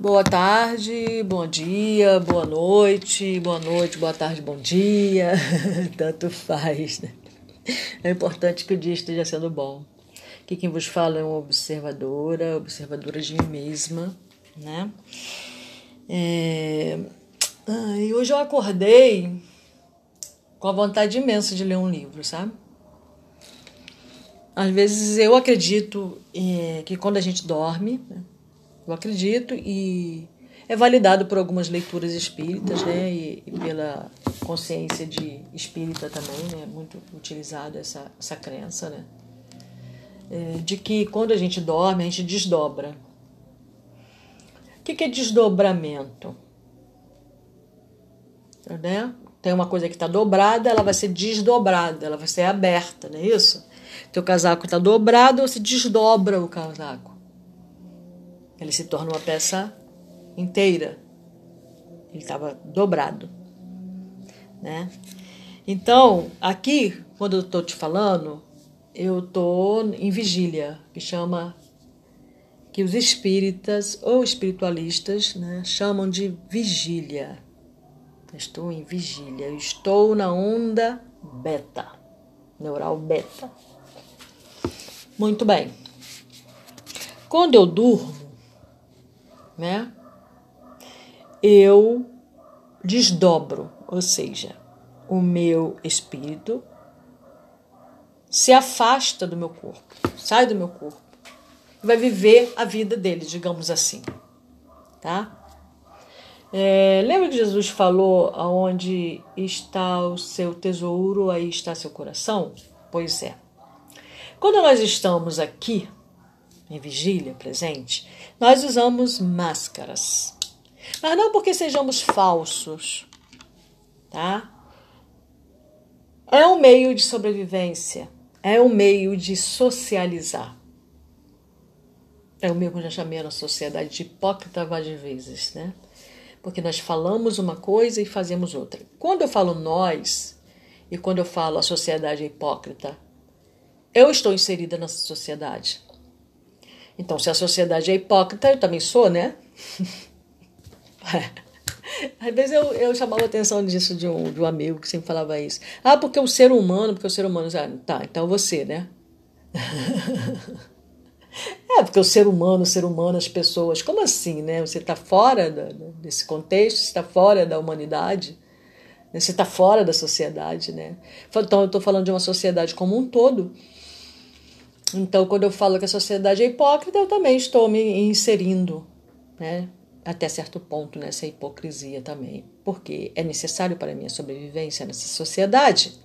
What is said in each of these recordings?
Boa tarde, bom dia, boa noite, boa noite, boa tarde, bom dia. Tanto faz, né? É importante que o dia esteja sendo bom. Aqui quem vos fala é uma observadora, observadora de mim mesma, né? É... Ah, e hoje eu acordei com a vontade imensa de ler um livro, sabe? Às vezes eu acredito é, que quando a gente dorme, né? Eu acredito e é validado por algumas leituras espíritas, né, e, e pela consciência de espírita também, né, muito utilizado essa, essa crença, né, é, de que quando a gente dorme, a gente desdobra. O que, que é desdobramento? Né? Tem uma coisa que está dobrada, ela vai ser desdobrada, ela vai ser aberta, não é isso? Teu casaco está dobrado, você desdobra o casaco. Ele se torna uma peça inteira. Ele estava dobrado. Né? Então, aqui, quando eu estou te falando, eu estou em vigília, que chama que os espíritas ou espiritualistas né, chamam de vigília. Estou em vigília, eu estou na onda beta, neural beta. Muito bem. Quando eu durmo, né? Eu desdobro, ou seja, o meu espírito se afasta do meu corpo, sai do meu corpo, vai viver a vida dele, digamos assim, tá? É, lembra que Jesus falou: aonde está o seu tesouro, aí está seu coração? Pois é. Quando nós estamos aqui, em vigília presente, nós usamos máscaras. Mas não porque sejamos falsos, tá? É um meio de sobrevivência, é um meio de socializar. É o meio que eu já chamei na sociedade de hipócrita várias vezes, né? Porque nós falamos uma coisa e fazemos outra. Quando eu falo nós e quando eu falo a sociedade é hipócrita, eu estou inserida nessa sociedade. Então, se a sociedade é hipócrita, eu também sou, né? Às vezes eu, eu chamava a atenção disso de um, de um amigo que sempre falava isso. Ah, porque o ser humano, porque o ser humano. Ah, tá, então você, né? é, porque o ser humano, o ser humano, as pessoas. Como assim, né? Você está fora da, desse contexto, você está fora da humanidade, né? você está fora da sociedade, né? Então eu estou falando de uma sociedade como um todo então, quando eu falo que a sociedade é hipócrita, eu também estou me inserindo, né, até certo ponto nessa hipocrisia também, porque é necessário para a minha sobrevivência nessa sociedade,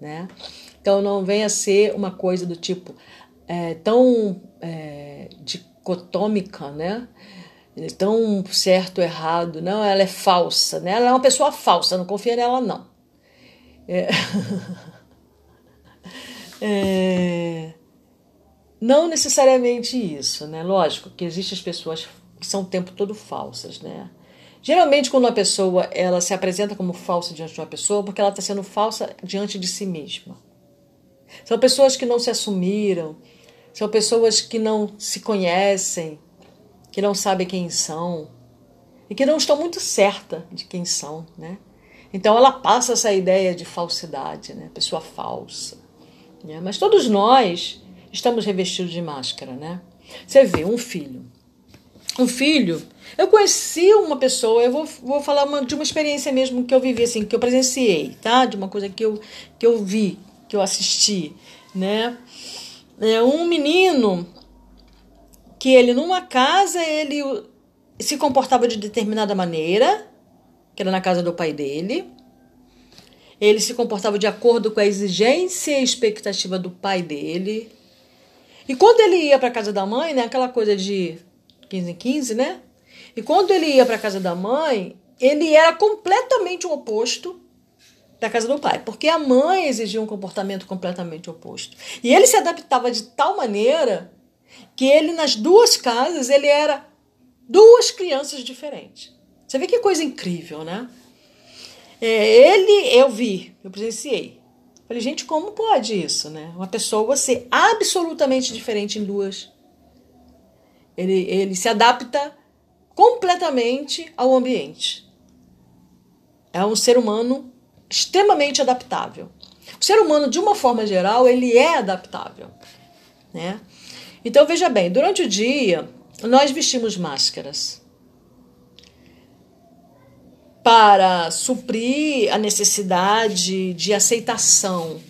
né? Então, não venha ser uma coisa do tipo é, tão é, dicotômica, né? Tão certo, errado, não, ela é falsa, né? Ela é uma pessoa falsa, não confia nela, não. É... É... Não necessariamente isso, né? Lógico que existem as pessoas que são o tempo todo falsas, né? Geralmente, quando uma pessoa ela se apresenta como falsa diante de uma pessoa, porque ela está sendo falsa diante de si mesma. São pessoas que não se assumiram, são pessoas que não se conhecem, que não sabem quem são e que não estão muito certa de quem são, né? Então ela passa essa ideia de falsidade, né? Pessoa falsa. Né? Mas todos nós estamos revestidos de máscara, né? Você vê um filho. Um filho. Eu conheci uma pessoa, eu vou, vou falar uma, de uma experiência mesmo que eu vivi, assim, que eu presenciei, tá? De uma coisa que eu, que eu vi, que eu assisti, né? É um menino que ele, numa casa, ele se comportava de determinada maneira, que era na casa do pai dele, ele se comportava de acordo com a exigência e expectativa do pai dele. E quando ele ia para casa da mãe, né, aquela coisa de 15 em 15, né? E quando ele ia para casa da mãe, ele era completamente o oposto da casa do pai, porque a mãe exigia um comportamento completamente oposto. E ele se adaptava de tal maneira que ele nas duas casas ele era duas crianças diferentes. Você vê que coisa incrível, né? É, ele, eu vi, eu presenciei. Falei, gente, como pode isso, né? Uma pessoa ser absolutamente diferente em duas. Ele, ele se adapta completamente ao ambiente. É um ser humano extremamente adaptável. O ser humano, de uma forma geral, ele é adaptável, né? Então veja bem, durante o dia nós vestimos máscaras para suprir a necessidade de aceitação.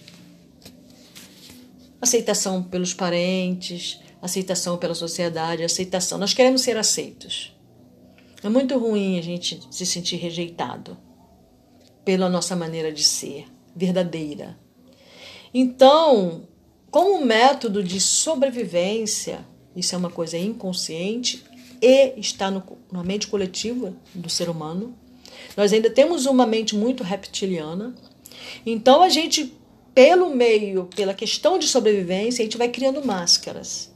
Aceitação pelos parentes, aceitação pela sociedade, aceitação. Nós queremos ser aceitos. É muito ruim a gente se sentir rejeitado pela nossa maneira de ser, verdadeira. Então, como método de sobrevivência, isso é uma coisa inconsciente e está no, na mente coletiva do ser humano. Nós ainda temos uma mente muito reptiliana. Então a gente, pelo meio, pela questão de sobrevivência, a gente vai criando máscaras.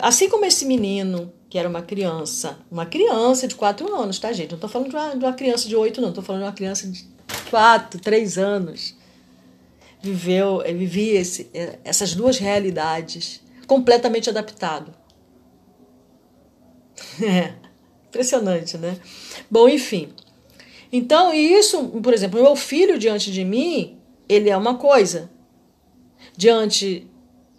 Assim como esse menino, que era uma criança, uma criança de 4 anos, tá, gente? Não estou falando de uma, de uma, criança de 8, não, estou falando de uma criança de 4, 3 anos. Viveu, vivia esse, essas duas realidades completamente adaptado. É, impressionante, né? Bom, enfim. Então, isso, por exemplo, meu filho diante de mim, ele é uma coisa. Diante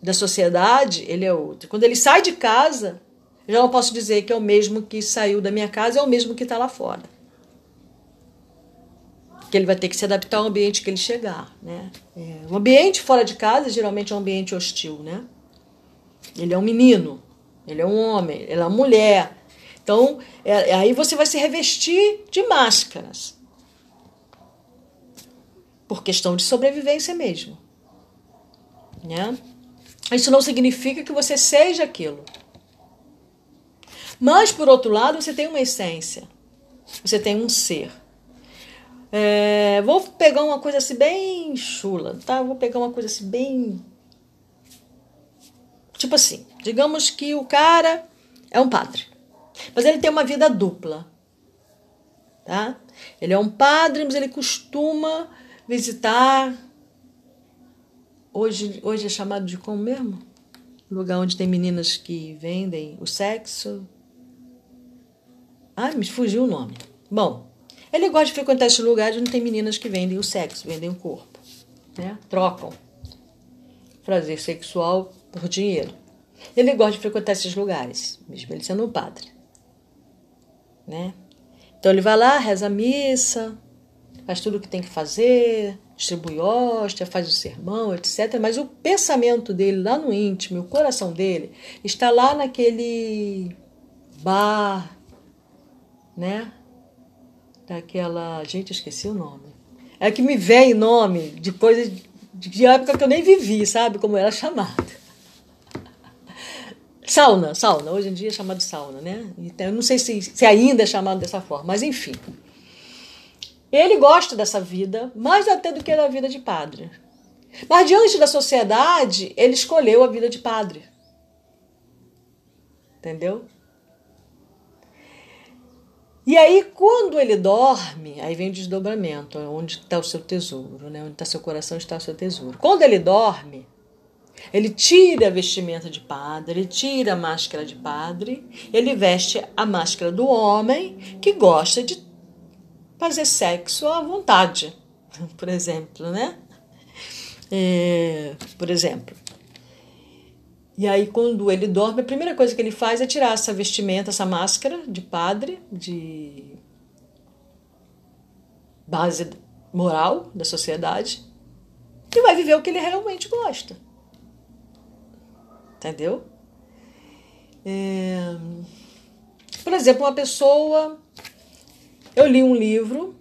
da sociedade, ele é outra. Quando ele sai de casa, já não posso dizer que é o mesmo que saiu da minha casa, é o mesmo que está lá fora. Que ele vai ter que se adaptar ao ambiente que ele chegar, né? É, o ambiente fora de casa geralmente é um ambiente hostil, né? Ele é um menino, ele é um homem, ele é uma mulher. Então, é, aí você vai se revestir de máscaras. Por questão de sobrevivência mesmo. Né? Isso não significa que você seja aquilo. Mas, por outro lado, você tem uma essência. Você tem um ser. É, vou pegar uma coisa assim bem chula, tá? Vou pegar uma coisa assim bem Tipo assim, digamos que o cara é um padre, mas ele tem uma vida dupla, tá? Ele é um padre, mas ele costuma visitar. Hoje, hoje é chamado de como mesmo? Lugar onde tem meninas que vendem o sexo. Ah, me fugiu o nome. Bom, ele gosta de frequentar esses lugares onde tem meninas que vendem o sexo, vendem o corpo, né? Trocam prazer sexual por dinheiro. Ele gosta de frequentar esses lugares, mesmo ele sendo um padre. Né? Então ele vai lá, reza a missa, faz tudo o que tem que fazer, distribui hóstia, faz o sermão, etc. Mas o pensamento dele lá no íntimo, o coração dele, está lá naquele bar, né? Daquela. Gente, esqueci o nome. É que me vem nome de coisa de época que eu nem vivi, sabe? Como era chamada. Sauna, sauna. Hoje em dia é chamado sauna, né? Então, eu não sei se, se ainda é chamado dessa forma, mas enfim. Ele gosta dessa vida, mais até do que da vida de padre. Mas diante da sociedade, ele escolheu a vida de padre. Entendeu? E aí, quando ele dorme, aí vem o desdobramento, onde está o seu tesouro, né? onde está seu coração, está o seu tesouro. Quando ele dorme, ele tira a vestimenta de padre, ele tira a máscara de padre, ele veste a máscara do homem que gosta de fazer sexo à vontade, por exemplo, né? É, por exemplo. E aí, quando ele dorme, a primeira coisa que ele faz é tirar essa vestimenta, essa máscara de padre, de base moral da sociedade, e vai viver o que ele realmente gosta. Entendeu? É... Por exemplo, uma pessoa. Eu li um livro,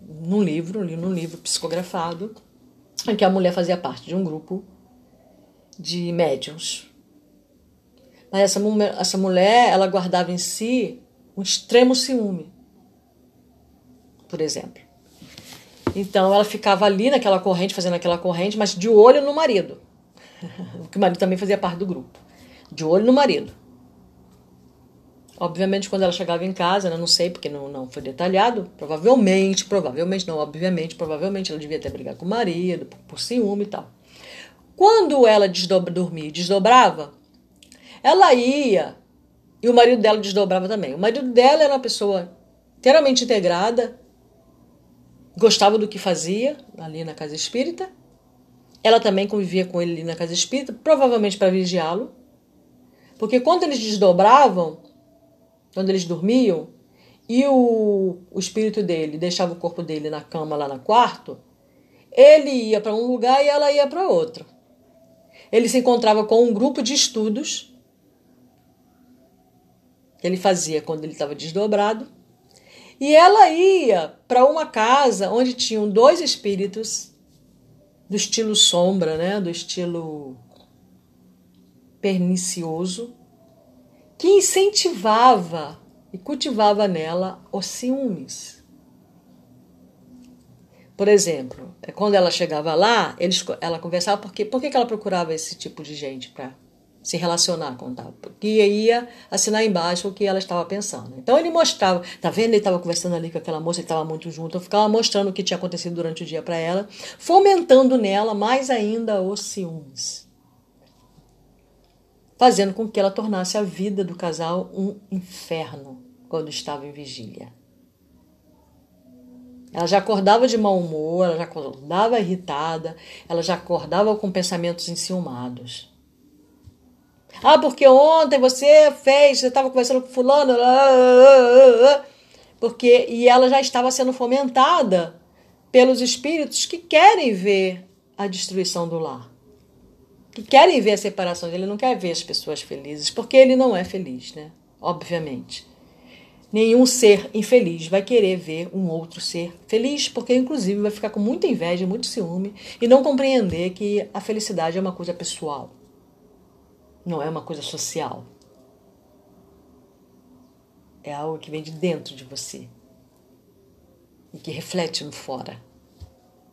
num livro, li num livro psicografado, em que a mulher fazia parte de um grupo de médiums. Mas essa, essa mulher, ela guardava em si um extremo ciúme, por exemplo. Então ela ficava ali naquela corrente, fazendo aquela corrente, mas de olho no marido. Porque o marido também fazia parte do grupo. De olho no marido. Obviamente, quando ela chegava em casa, né, não sei porque não, não foi detalhado, provavelmente, provavelmente, não, obviamente, provavelmente ela devia até brigar com o marido, por, por ciúme e tal. Quando ela desdobra, dormia desdobrava, ela ia E o marido dela desdobrava também. O marido dela era uma pessoa inteiramente integrada, gostava do que fazia ali na casa espírita. Ela também convivia com ele na casa espírita, provavelmente para vigiá-lo. Porque quando eles desdobravam, quando eles dormiam, e o, o espírito dele deixava o corpo dele na cama lá no quarto, ele ia para um lugar e ela ia para outro. Ele se encontrava com um grupo de estudos que ele fazia quando ele estava desdobrado. E ela ia para uma casa onde tinham dois espíritos do estilo sombra, né, do estilo pernicioso, que incentivava e cultivava nela os ciúmes. Por exemplo, quando ela chegava lá, eles, ela conversava porque por que ela procurava esse tipo de gente para se relacionar com tal, porque ia assinar embaixo o que ela estava pensando. Então ele mostrava, tá vendo? Ele estava conversando ali com aquela moça, ele estava muito junto, eu ficava mostrando o que tinha acontecido durante o dia para ela, fomentando nela mais ainda os ciúmes, fazendo com que ela tornasse a vida do casal um inferno quando estava em vigília. Ela já acordava de mau humor, ela já acordava irritada, ela já acordava com pensamentos enciumados. Ah, porque ontem você fez, você estava conversando com fulano, porque e ela já estava sendo fomentada pelos espíritos que querem ver a destruição do lar. Que querem ver a separação. Ele não quer ver as pessoas felizes, porque ele não é feliz, né? Obviamente. Nenhum ser infeliz vai querer ver um outro ser feliz, porque inclusive vai ficar com muita inveja, muito ciúme e não compreender que a felicidade é uma coisa pessoal não é uma coisa social. É algo que vem de dentro de você e que reflete no fora.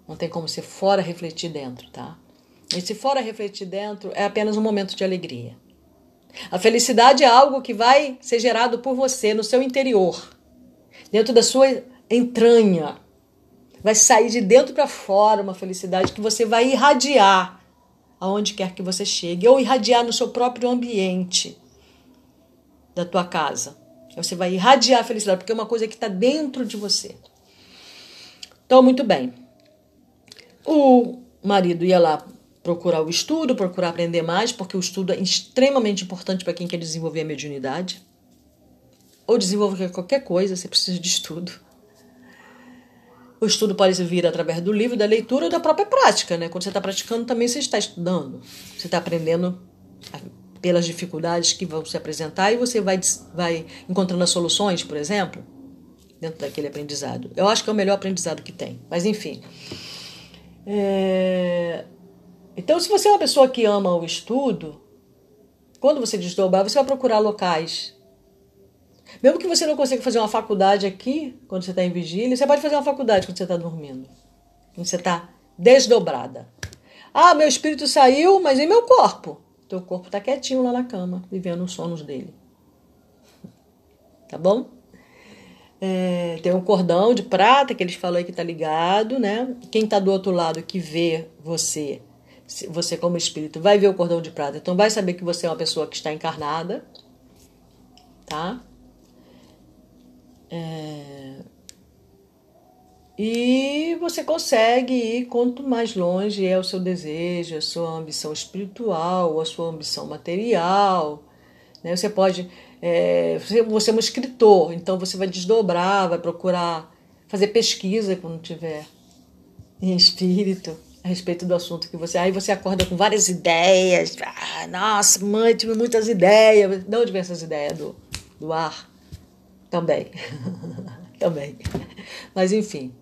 Não tem como ser fora refletir dentro, tá? E se fora refletir dentro, é apenas um momento de alegria. A felicidade é algo que vai ser gerado por você no seu interior, dentro da sua entranha. Vai sair de dentro para fora uma felicidade que você vai irradiar aonde quer que você chegue, ou irradiar no seu próprio ambiente da tua casa. Você vai irradiar a felicidade, porque é uma coisa que está dentro de você. Então, muito bem. O marido ia lá procurar o estudo, procurar aprender mais, porque o estudo é extremamente importante para quem quer desenvolver a mediunidade. Ou desenvolver qualquer coisa, você precisa de estudo. O estudo pode vir através do livro, da leitura ou da própria prática, né? Quando você está praticando, também você está estudando. Você está aprendendo pelas dificuldades que vão se apresentar e você vai, vai encontrando as soluções, por exemplo, dentro daquele aprendizado. Eu acho que é o melhor aprendizado que tem. Mas, enfim. É... Então, se você é uma pessoa que ama o estudo, quando você desdobrar, você vai procurar locais mesmo que você não consiga fazer uma faculdade aqui, quando você está em vigília, você pode fazer uma faculdade quando você está dormindo. Quando você está desdobrada. Ah, meu espírito saiu, mas e meu corpo? Teu corpo está quietinho lá na cama, vivendo os sonos dele. Tá bom? É, tem um cordão de prata que eles falam aí que tá ligado, né? Quem tá do outro lado que vê você, você como espírito, vai ver o cordão de prata. Então vai saber que você é uma pessoa que está encarnada, tá? É... E você consegue ir quanto mais longe é o seu desejo, a sua ambição espiritual, a sua ambição material. Né? Você pode. É, você é um escritor, então você vai desdobrar, vai procurar fazer pesquisa quando tiver em espírito a respeito do assunto que você. Aí você acorda com várias ideias. Ah, nossa, mãe, tive muitas ideias. De onde vem essas ideias? Do, do ar. Também. Também. Mas enfim.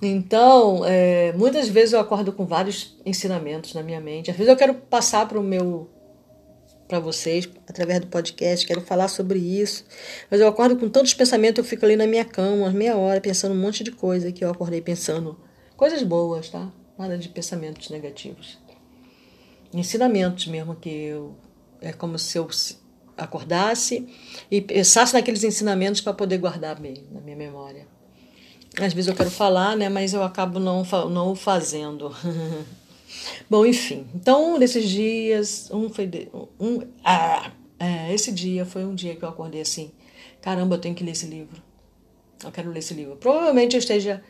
Então, é, muitas vezes eu acordo com vários ensinamentos na minha mente. Às vezes eu quero passar para o meu para vocês através do podcast, quero falar sobre isso. Mas eu acordo com tantos pensamentos, eu fico ali na minha cama, umas meia hora, pensando um monte de coisa que eu acordei pensando. Coisas boas, tá? Nada de pensamentos negativos. Ensinamentos mesmo que eu é como se eu acordasse e pensasse naqueles ensinamentos para poder guardar bem na minha memória. Às vezes eu quero falar, né, mas eu acabo não, não fazendo. Bom, enfim. Então, nesses dias, um foi. De, um, ah, é? Esse dia foi um dia que eu acordei assim: caramba, eu tenho que ler esse livro. Eu quero ler esse livro. Provavelmente eu esteja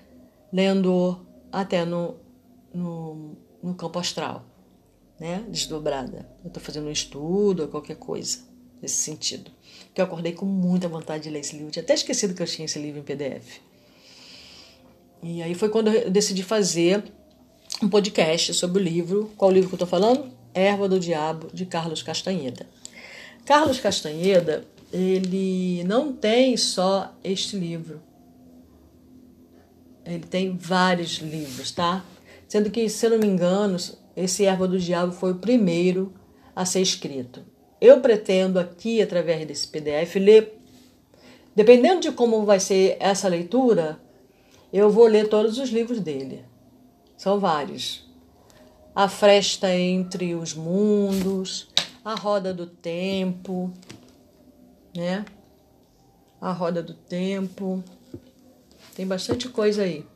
lendo até no, no, no campo astral, né? desdobrada. Eu estou fazendo um estudo ou qualquer coisa nesse sentido. Que eu acordei com muita vontade de ler esse livro. Eu tinha até esquecido que eu tinha esse livro em PDF. E aí foi quando eu decidi fazer um podcast sobre o livro. Qual o livro que eu estou falando? Erva do Diabo, de Carlos Castanheda. Carlos Castanheda, ele não tem só este livro. Ele tem vários livros, tá? Sendo que, se eu não me engano, esse Erva do Diabo foi o primeiro a ser escrito. Eu pretendo aqui, através desse PDF, ler, dependendo de como vai ser essa leitura, eu vou ler todos os livros dele. São vários. A Fresta entre os Mundos, A Roda do Tempo, né? A Roda do Tempo. Tem bastante coisa aí.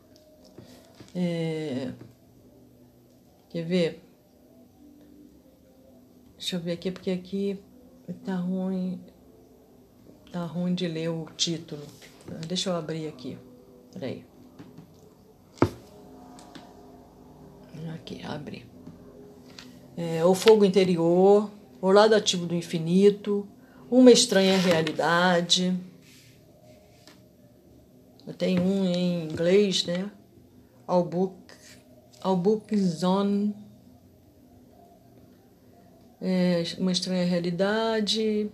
É... Quer ver? Deixa eu ver aqui, porque aqui tá ruim. Tá ruim de ler o título. Deixa eu abrir aqui. Peraí. Aqui, abre. É, o fogo interior, o lado ativo do infinito, uma estranha realidade. Eu tenho um em inglês, né? Ao book zone. É, uma estranha realidade.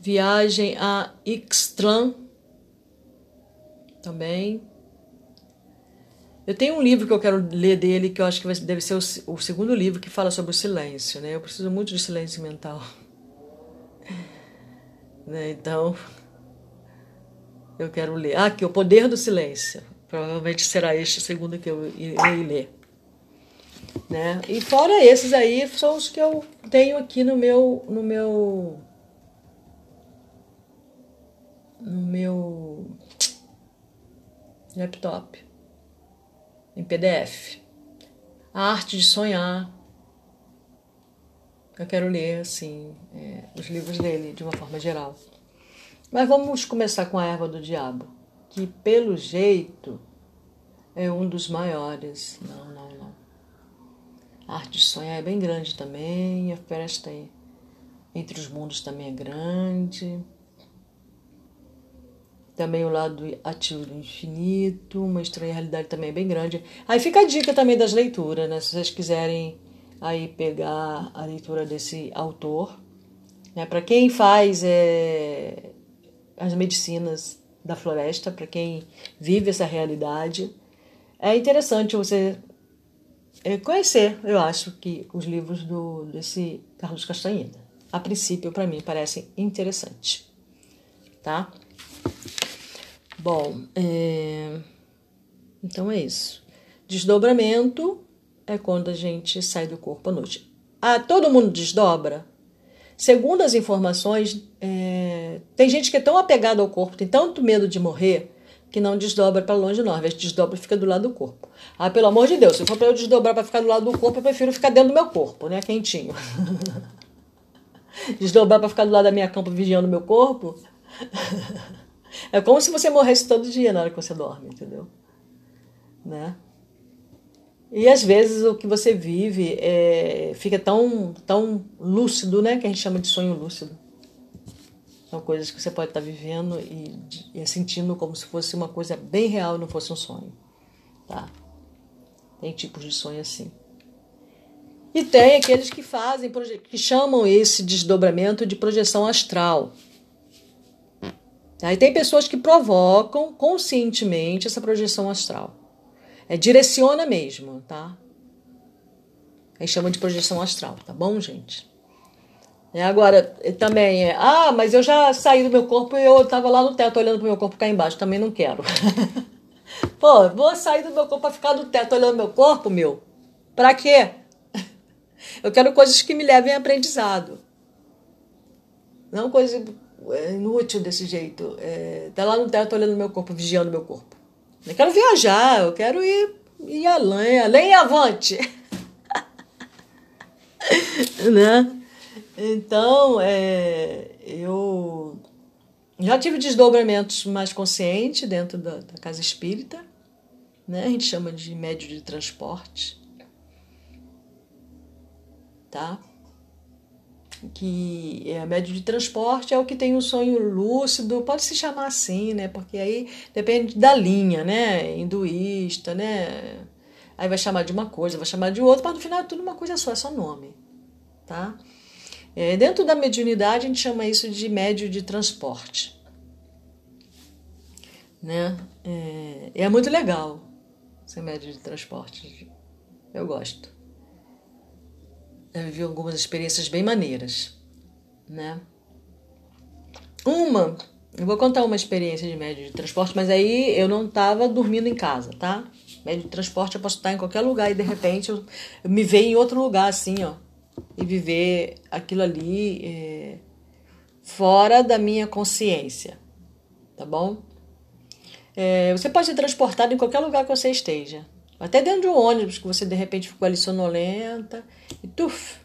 Viagem a Ixtran. Também. Eu tenho um livro que eu quero ler dele, que eu acho que deve ser o, o segundo livro que fala sobre o silêncio, né? Eu preciso muito de silêncio mental. né? Então, eu quero ler. Ah, aqui, O Poder do Silêncio. Provavelmente será este o segundo que eu irei ler. Né? E fora esses aí, são os que eu tenho aqui no meu, no meu, no meu laptop em PDF. A arte de sonhar. Eu quero ler, assim, é, os livros dele de uma forma geral. Mas vamos começar com a erva do diabo, que pelo jeito é um dos maiores. Não, não, não. A arte de sonhar é bem grande também, a festa entre os mundos também é grande também o lado ativo do infinito, uma estranha realidade também é bem grande. Aí fica a dica também das leituras, né? Se vocês quiserem aí pegar a leitura desse autor, né? Para quem faz é, as medicinas da floresta, para quem vive essa realidade, é interessante você é, conhecer, eu acho, que os livros do desse Carlos Castanheda. A princípio, para mim, parecem interessantes, tá? Bom, é... então é isso. Desdobramento é quando a gente sai do corpo à noite. Ah, todo mundo desdobra? Segundo as informações, é... tem gente que é tão apegada ao corpo, tem tanto medo de morrer, que não desdobra para longe nós. Às vezes desdobra e fica do lado do corpo. Ah, pelo amor de Deus, se for para eu desdobrar para ficar do lado do corpo, eu prefiro ficar dentro do meu corpo, né? Quentinho. desdobrar para ficar do lado da minha cama vigiando o meu corpo. É como se você morresse todo dia na hora que você dorme, entendeu? Né? E às vezes o que você vive é, fica tão, tão lúcido, né? Que a gente chama de sonho lúcido. São coisas que você pode estar vivendo e, e sentindo como se fosse uma coisa bem real e não fosse um sonho. Tá? Tem tipos de sonho assim. E tem aqueles que fazem, que chamam esse desdobramento de projeção astral. Tá? E tem pessoas que provocam conscientemente essa projeção astral. É, direciona mesmo, tá? Aí chama de projeção astral, tá bom, gente? É, agora, também é, ah, mas eu já saí do meu corpo e eu tava lá no teto olhando pro meu corpo cá embaixo, também não quero. Pô, vou sair do meu corpo pra ficar no teto olhando meu corpo, meu? Pra quê? Eu quero coisas que me levem a aprendizado. Não coisas é inútil desse jeito. É, tá lá no teto olhando meu corpo, vigiando meu corpo. Eu quero viajar, eu quero ir, ir além, além e avante. né? Então, é, Já tive desdobramentos mais conscientes dentro da, da casa espírita, né? A gente chama de médio de transporte, tá? Que é médio de transporte é o que tem um sonho lúcido, pode se chamar assim, né? Porque aí depende da linha, né? Hinduísta, né? Aí vai chamar de uma coisa, vai chamar de outra, mas no final é tudo uma coisa só, é só nome, tá? É, dentro da mediunidade, a gente chama isso de médio de transporte. Né? É, é muito legal ser médio de transporte. Eu gosto. Eu vivi algumas experiências bem maneiras. Né? Uma, eu vou contar uma experiência de médio de transporte, mas aí eu não estava dormindo em casa, tá? Médio de transporte eu posso estar em qualquer lugar e de repente eu, eu me vejo em outro lugar, assim, ó e viver aquilo ali é, fora da minha consciência, tá bom? É, você pode ser transportado em qualquer lugar que você esteja, até dentro de um ônibus que você de repente ficou ali sonolenta e tuf,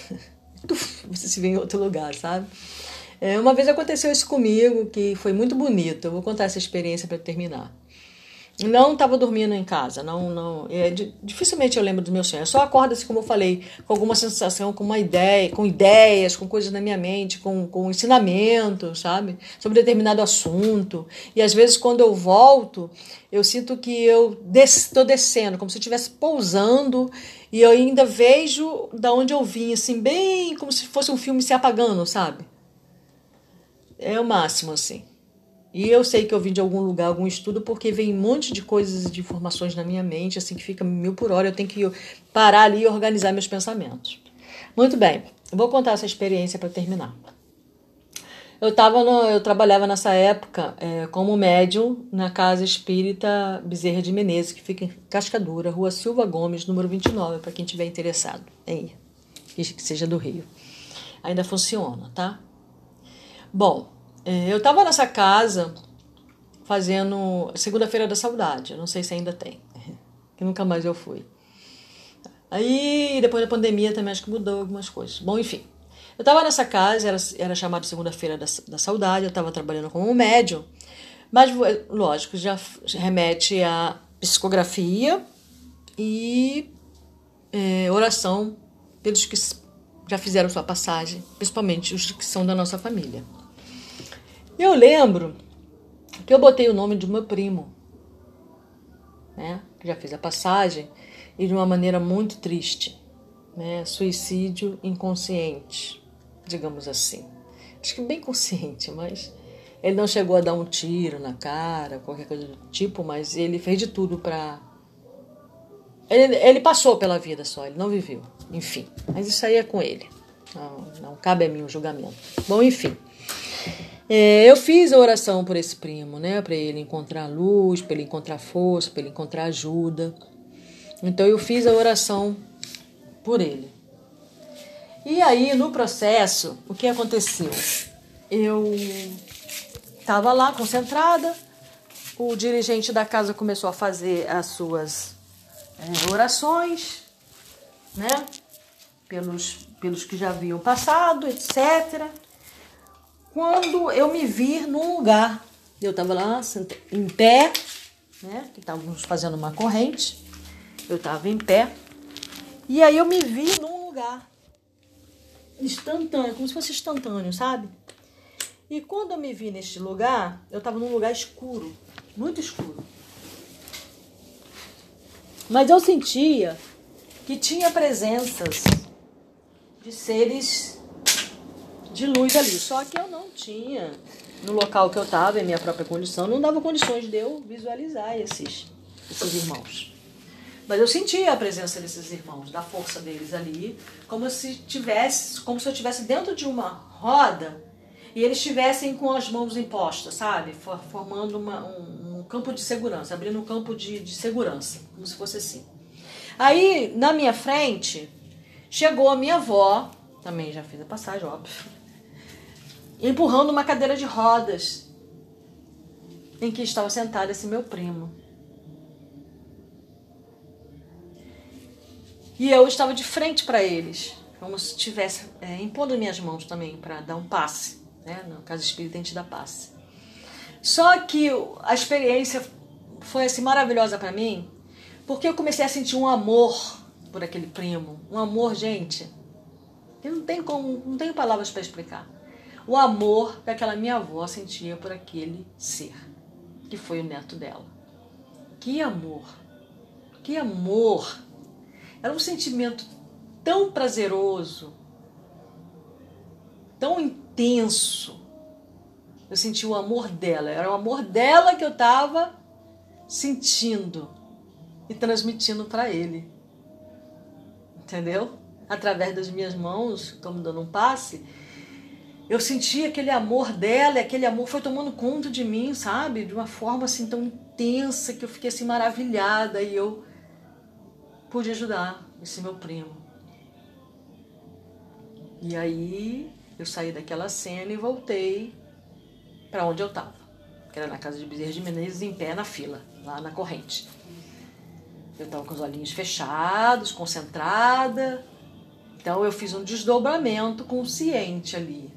tuf, você se vê em outro lugar, sabe? É, uma vez aconteceu isso comigo, que foi muito bonito. Eu vou contar essa experiência para terminar. Não estava dormindo em casa, não, não. É, dificilmente eu lembro do meu sonho. Eu só acordo assim, como eu falei, com alguma sensação, com uma ideia, com ideias, com coisas na minha mente, com, com ensinamento, sabe? Sobre determinado assunto. E às vezes quando eu volto, eu sinto que eu estou des descendo, como se eu estivesse pousando e eu ainda vejo da onde eu vim, assim, bem como se fosse um filme se apagando, sabe? É o máximo, assim. E eu sei que eu vim de algum lugar, algum estudo, porque vem um monte de coisas, de informações na minha mente, assim, que fica mil por hora. Eu tenho que parar ali e organizar meus pensamentos. Muito bem, eu vou contar essa experiência para terminar. Eu, tava no, eu trabalhava nessa época é, como médium na Casa Espírita Bezerra de Menezes, que fica em Cascadura, Rua Silva Gomes, número 29, para quem tiver interessado em ir, que seja do Rio. Ainda funciona, tá? Bom, é, eu estava nessa casa fazendo Segunda-feira da Saudade. Eu não sei se ainda tem, que nunca mais eu fui. Aí, depois da pandemia, também acho que mudou algumas coisas. Bom, enfim. Eu estava nessa casa, era, era chamado Segunda-feira da, da Saudade, eu estava trabalhando como médium, mas, lógico, já remete a psicografia e é, oração pelos que já fizeram sua passagem, principalmente os que são da nossa família. Eu lembro que eu botei o nome do meu primo, né? Que já fez a passagem e de uma maneira muito triste, né? Suicídio inconsciente, digamos assim. Acho que bem consciente, mas ele não chegou a dar um tiro na cara, qualquer coisa do tipo, mas ele fez de tudo para ele, ele, passou pela vida só, ele não viveu. Enfim, mas isso aí é com ele. Não, não cabe a mim o julgamento. Bom, enfim. É, eu fiz a oração por esse primo, né? Para ele encontrar luz, para ele encontrar força, para ele encontrar ajuda. Então eu fiz a oração por ele. E aí, no processo, o que aconteceu? Eu estava lá concentrada, o dirigente da casa começou a fazer as suas é, orações, né? Pelos, pelos que já haviam passado, etc quando eu me vi num lugar. Eu estava lá em pé, né? Estávamos fazendo uma corrente. Eu estava em pé. E aí eu me vi num lugar instantâneo, como se fosse instantâneo, sabe? E quando eu me vi neste lugar, eu estava num lugar escuro, muito escuro. Mas eu sentia que tinha presenças de seres de luz ali. Só que eu não tinha, no local que eu estava, em minha própria condição, não dava condições de eu visualizar esses, esses irmãos. Mas eu sentia a presença desses irmãos, da força deles ali, como se tivesse, como se eu estivesse dentro de uma roda e eles estivessem com as mãos impostas, sabe? Formando uma, um, um, campo de segurança, abrindo um campo de, de segurança, como se fosse assim. Aí, na minha frente, chegou a minha avó, também já fiz a passagem, óbvio empurrando uma cadeira de rodas em que estava sentado esse meu primo. E eu estava de frente para eles, como se estivesse é, impondo minhas mãos também para dar um passe. Né? No caso espírita, a gente dá passe. Só que a experiência foi assim maravilhosa para mim, porque eu comecei a sentir um amor por aquele primo, um amor, gente. Eu não tenho como, não tenho palavras para explicar. O amor que aquela minha avó sentia por aquele ser, que foi o neto dela. Que amor! Que amor! Era um sentimento tão prazeroso, tão intenso. Eu senti o amor dela, era o amor dela que eu estava sentindo e transmitindo para ele. Entendeu? Através das minhas mãos, como dando um passe, eu senti aquele amor dela, e aquele amor foi tomando conta de mim, sabe? De uma forma assim tão intensa que eu fiquei assim maravilhada e eu pude ajudar esse meu primo. E aí eu saí daquela cena e voltei para onde eu estava, que era na casa de Bezerra de Menezes, em pé na fila, lá na corrente. Eu estava com os olhinhos fechados, concentrada. Então eu fiz um desdobramento consciente ali.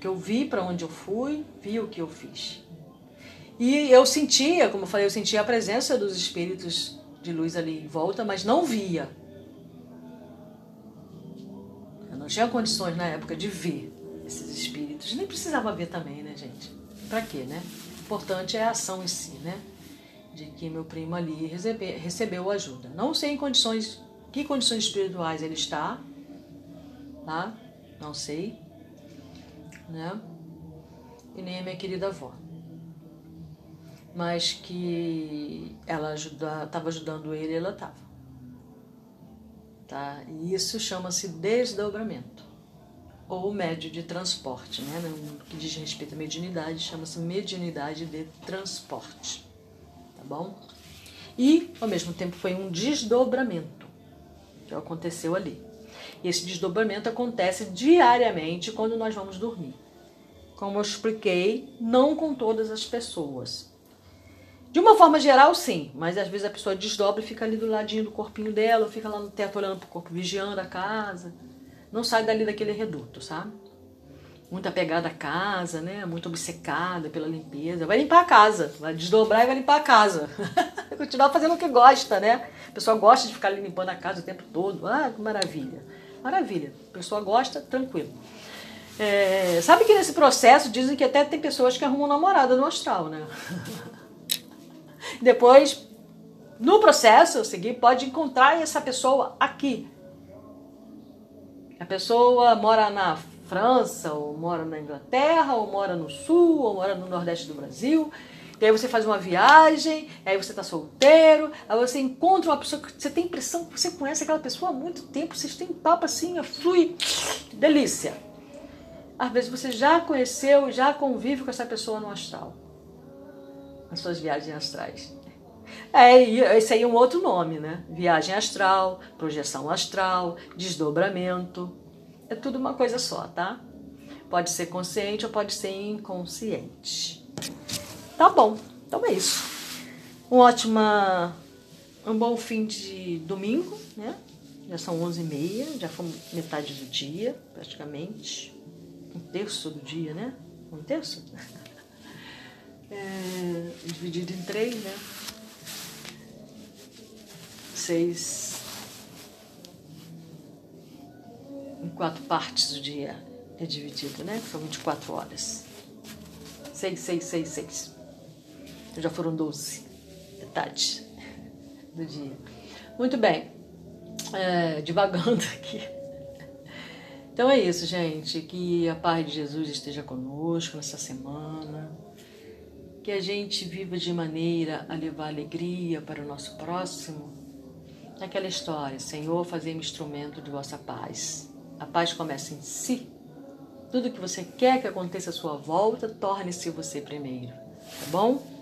Que eu vi para onde eu fui, vi o que eu fiz. E eu sentia, como eu falei, eu sentia a presença dos espíritos de luz ali em volta, mas não via. não tinha condições na época de ver esses espíritos. Nem precisava ver também, né, gente? Pra quê, né? O importante é a ação em si, né? De que meu primo ali recebe, recebeu ajuda. Não sei em condições, que condições espirituais ele está, tá? Não sei, né? E nem a minha querida avó. Mas que ela estava ajudando ele, ela estava. Tá? E isso chama-se desdobramento ou médio de transporte, né? No que diz respeito à mediunidade, chama-se mediunidade de transporte, tá bom? E, ao mesmo tempo, foi um desdobramento que aconteceu ali. E esse desdobramento acontece diariamente quando nós vamos dormir. Como eu expliquei, não com todas as pessoas. De uma forma geral, sim, mas às vezes a pessoa desdobra e fica ali do ladinho do corpinho dela, ou fica lá no teto olhando pro corpo, vigiando a casa. Não sai dali daquele reduto, sabe? Muito apegada à casa, né? Muito obcecada pela limpeza. Vai limpar a casa, vai desdobrar e vai limpar a casa. Continuar fazendo o que gosta, né? A pessoa gosta de ficar ali limpando a casa o tempo todo. Ah, que maravilha. Maravilha. A pessoa gosta, tranquilo. É, sabe que nesse processo dizem que até tem pessoas que arrumam namorada no astral, né? Depois, no processo seguir, pode encontrar essa pessoa aqui. A pessoa mora na França, ou mora na Inglaterra, ou mora no Sul, ou mora no Nordeste do Brasil. E aí você faz uma viagem, aí você está solteiro, aí você encontra uma pessoa que você tem impressão que você conhece aquela pessoa há muito tempo, vocês têm papo assim, flui, delícia. Às vezes você já conheceu, já convive com essa pessoa no astral as suas viagens astrais. É, esse aí é um outro nome, né? Viagem astral, projeção astral, desdobramento. É tudo uma coisa só, tá? Pode ser consciente ou pode ser inconsciente. Tá bom, então é isso. Um ótimo, um bom fim de domingo, né? Já são 11h30, já foi metade do dia, praticamente. Um terço do dia, né? Um terço? é, dividido em três, né? Seis. Em quatro partes o dia é dividido, né? São 24 horas. Seis, seis, seis, seis. Então já foram 12. Metade do dia. Muito bem. É, divagando aqui. Então é isso, gente. Que a paz de Jesus esteja conosco nessa semana que a gente viva de maneira a levar alegria para o nosso próximo. Naquela história, Senhor, fazei-me instrumento de vossa paz. A paz começa em si. Tudo que você quer que aconteça à sua volta, torne-se você primeiro. Tá bom?